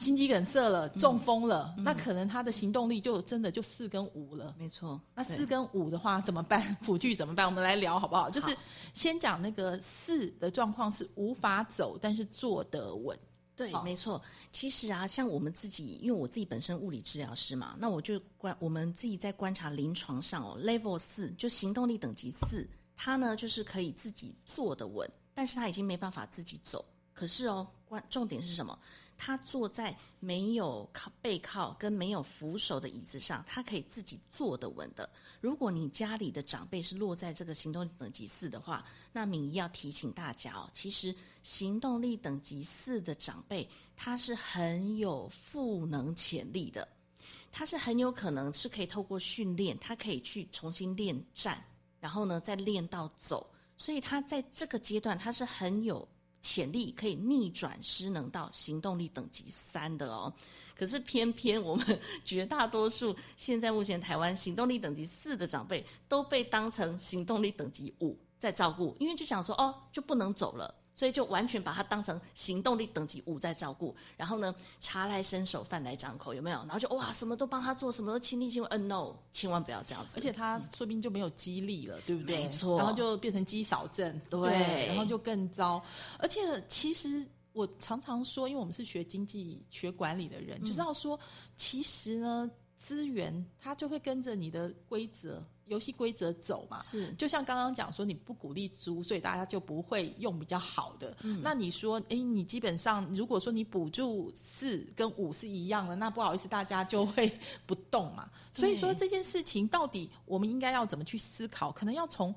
心肌梗塞了、中风了，那可能他的行动力就真的就四跟五了。
没错。
那四跟五的话怎么办？辅具怎么办？我们来聊好不好？就是先讲那个四的状况是无法走，但是坐得稳。
对，没错。其实啊，像我们自己，因为我自己本身物理治疗师嘛，那我就观我们自己在观察临床上哦，level 四就行动力等级四，他呢就是可以自己坐得稳，但是他已经没办法自己走。可是哦，关重点是什么？他坐在没有靠背靠跟没有扶手的椅子上，他可以自己坐得稳的。如果你家里的长辈是落在这个行动等级四的话，那敏仪要提醒大家哦，其实行动力等级四的长辈他是很有赋能潜力的，他是很有可能是可以透过训练，他可以去重新练站，然后呢再练到走，所以他在这个阶段他是很有潜力可以逆转失能到行动力等级三的哦。可是偏偏我们绝大多数现在目前台湾行动力等级四的长辈都被当成行动力等级五在照顾，因为就想说哦就不能走了。所以就完全把他当成行动力等级五在照顾，然后呢，茶来伸手，饭来张口，有没有？然后就哇，什么都帮他做，什么都亲力亲为。嗯、no，千万不要这样子。
而且他说不定就没有激励了，对不对？
没错
然后就变成肌少症，
对
然后就更糟。而且其实我常常说，因为我们是学经济学管理的人，就知道说，其实呢，资源它就会跟着你的规则。游戏规则走嘛，
是
就像刚刚讲说，你不鼓励租，所以大家就不会用比较好的。那你说，诶，你基本上如果说你补助四跟五是一样的，那不好意思，大家就会不动嘛。所以说这件事情到底我们应该要怎么去思考？可能要从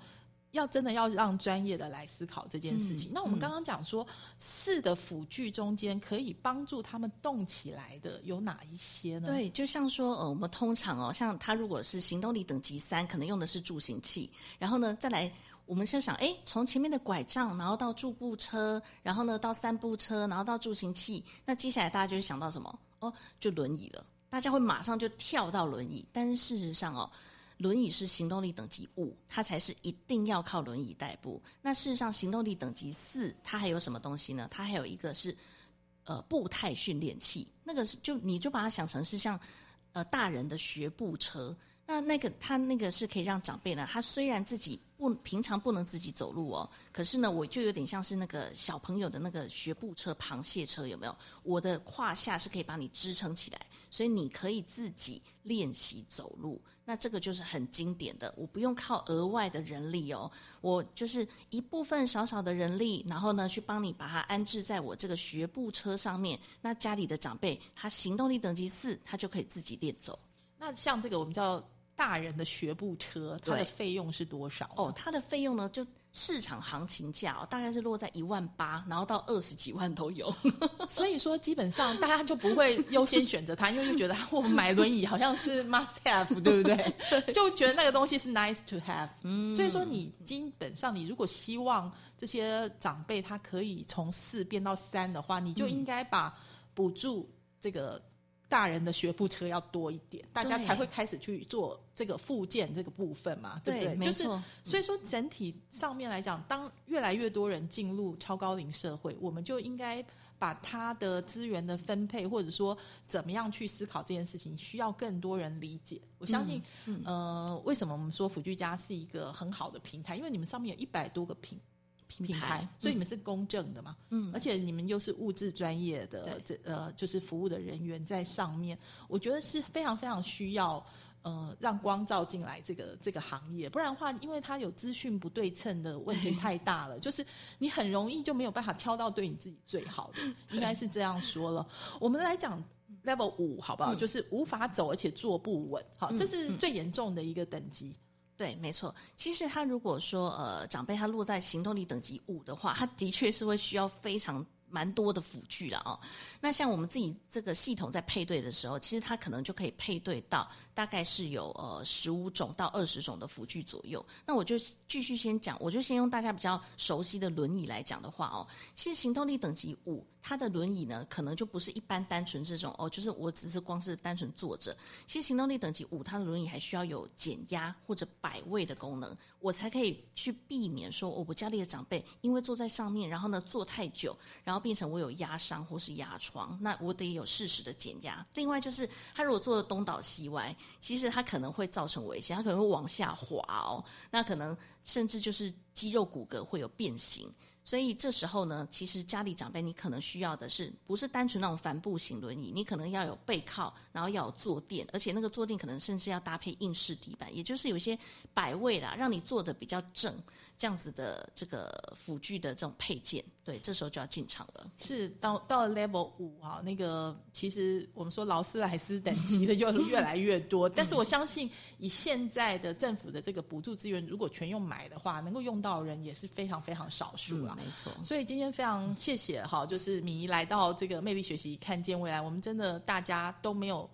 要真的要让专业的来思考这件事情。那我们刚刚讲说，四的辅具中间可以帮助他们动起来的有哪一些呢？
对，就像说，呃，我们通常哦，像他如果是行动力等级三，可能用的是助行器，然后呢，再来，我们就想，哎，从前面的拐杖，然后到助步车，然后呢到三步车，然后到助行器，那接下来大家就会想到什么？哦，就轮椅了，大家会马上就跳到轮椅，但是事实上哦。轮椅是行动力等级五，它才是一定要靠轮椅代步。那事实上，行动力等级四，它还有什么东西呢？它还有一个是呃步态训练器，那个是就你就把它想成是像呃大人的学步车。那那个它那个是可以让长辈呢，他虽然自己不平常不能自己走路哦，可是呢，我就有点像是那个小朋友的那个学步车、螃蟹车，有没有？我的胯下是可以把你支撑起来，所以你可以自己练习走路。那这个就是很经典的，我不用靠额外的人力哦，我就是一部分少少的人力，然后呢去帮你把它安置在我这个学步车上面。那家里的长辈他行动力等级四，他就可以自己练走。
那像这个我们叫大人的学步车，它的费用是多少？
哦，，它的费用呢，就市场行情价哦，大概是落在一万八，然后到二十几万都有。
所以说基本上大家就不会优先选择它，因为就觉得 我买轮椅好像是 must have，对不对？就觉得那个东西是 nice to have。嗯，所以说你基本上你如果希望这些长辈他可以从四变到三的话，你就应该把补助这个。大人的学步车要多一点，大家才会开始去做这个附件这个部分嘛，对不对？就是
错
所以说整体上面来讲，当越来越多人进入超高龄社会，我们就应该把他的资源的分配，或者说怎么样去思考这件事情，需要更多人理解。我相信，呃，为什么我们说辅具家是一个很好的平台？因为你们上面有一百多个平
品
品牌，所以你们是公正的嘛，嗯，而且你们又是物质专业的这呃，就是服务的人员在上面，我觉得是非常非常需要。呃，让光照进来这个这个行业，不然的话，因为它有资讯不对称的问题太大了，就是你很容易就没有办法挑到对你自己最好的，应该是这样说了。我们来讲 level 五好不好？就是无法走而且坐不稳，好，这是最严重的一个等级。
对，没错。其实他如果说呃长辈他落在行动力等级五的话，他的确是会需要非常蛮多的辅具了哦。那像我们自己这个系统在配对的时候，其实它可能就可以配对到大概是有呃十五种到二十种的辅具左右。那我就继续先讲，我就先用大家比较熟悉的轮椅来讲的话哦，其实行动力等级五，他的轮椅呢可能就不是一般单纯这种哦，就是我只是光是单纯坐着。其实行动力等级五，他的轮椅还需要有减压或者摆位的功能，我才可以去避免说，哦、我家里的长辈因为坐在上面，然后呢坐太久，然后变成我有压伤或是压疮，那我得有适时的减压。另外就是，他如果坐的东倒西歪，其实他可能会造成危险，他可能会往下滑哦，那可能甚至就是肌肉骨骼会有变形。所以这时候呢，其实家里长辈你可能需要的是不是单纯那种帆布型轮椅，你可能要有背靠，然后要有坐垫，而且那个坐垫可能甚至要搭配硬式底板，也就是有一些摆位啦，让你坐的比较正，这样子的这个辅具的这种配件，对，这时候就要进场了。
是到到了 level 五啊，那个其实我们说劳斯莱斯等级的就越来越多，但是我相信以现在的政府的这个补助资源，如果全用买的话，能够用到的人也是非常非常少数啊。
没错。
所以今天非常谢谢哈，就是米怡来到这个魅力学习，看见未来。我们真的大家都没有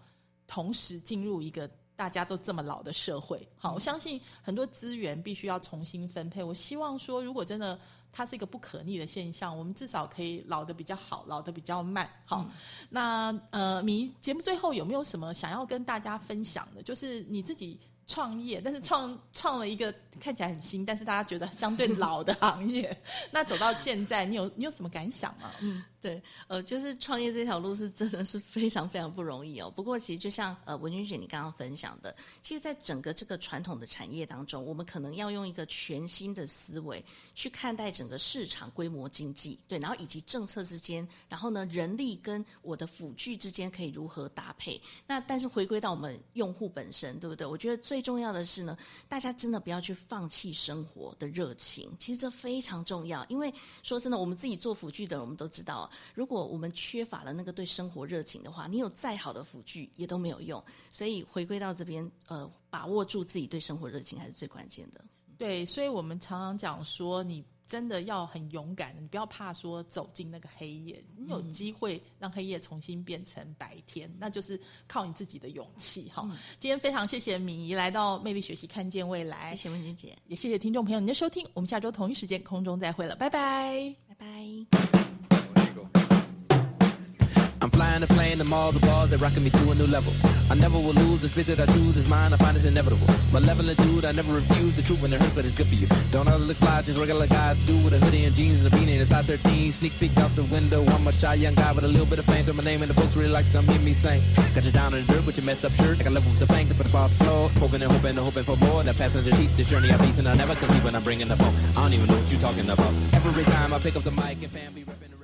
同时进入一个大家都这么老的社会。好，我相信很多资源必须要重新分配。我希望说，如果真的它是一个不可逆的现象，我们至少可以老的比较好，老的比较慢。好，那呃，你节目最后有没有什么想要跟大家分享的？就是你自己。创业，但是创创了一个看起来很新，但是大家觉得相对老的行业。那走到现在，你有你有什么感想吗？嗯，
对，呃，就是创业这条路是真的是非常非常不容易哦。不过其实就像呃文君姐你刚刚分享的，其实，在整个这个传统的产业当中，我们可能要用一个全新的思维去看待整个市场规模经济，对，然后以及政策之间，然后呢人力跟我的辅具之间可以如何搭配。那但是回归到我们用户本身，对不对？我觉得最重要的是呢，大家真的不要去放弃生活的热情，其实这非常重要。因为说真的，我们自己做辅具的人，我们都知道，如果我们缺乏了那个对生活热情的话，你有再好的辅具也都没有用。所以回归到这边，呃，把握住自己对生活热情还是最关键的。
对，所以我们常常讲说，你真的要很勇敢，你不要怕说走进那个黑夜，你有机会让黑夜重新变成白天，那就是靠你自己的勇气。哈，今天非常谢谢敏仪来到魅力学习，看见未来。
谢谢文君姐，
也谢谢听众朋友您的收听，我们下周同一时间空中再会了，拜拜，
拜拜。
I'm flying a plane to all the balls that rocking me to a new level. I never will lose the spit that I choose is mine. I find it's inevitable. Malevolent dude, I never refuse the truth when it hurts, but it's good for you. Don't others look fly, just regular guy do with a hoodie and jeans and a beanie. It's I 13, sneak peek out the window. I'm a shy young guy with a little bit of fame to my name, and the folks really like to come hear me sing. Got you down in the dirt with your messed up shirt. I level with the bank to put above the floor. Hoping and hoping and hoping for more. That passenger seat, this journey I face, and I never conceive when I'm bringing the phone. I don't even know what you're talking about. Every time I pick up the mic and family repping.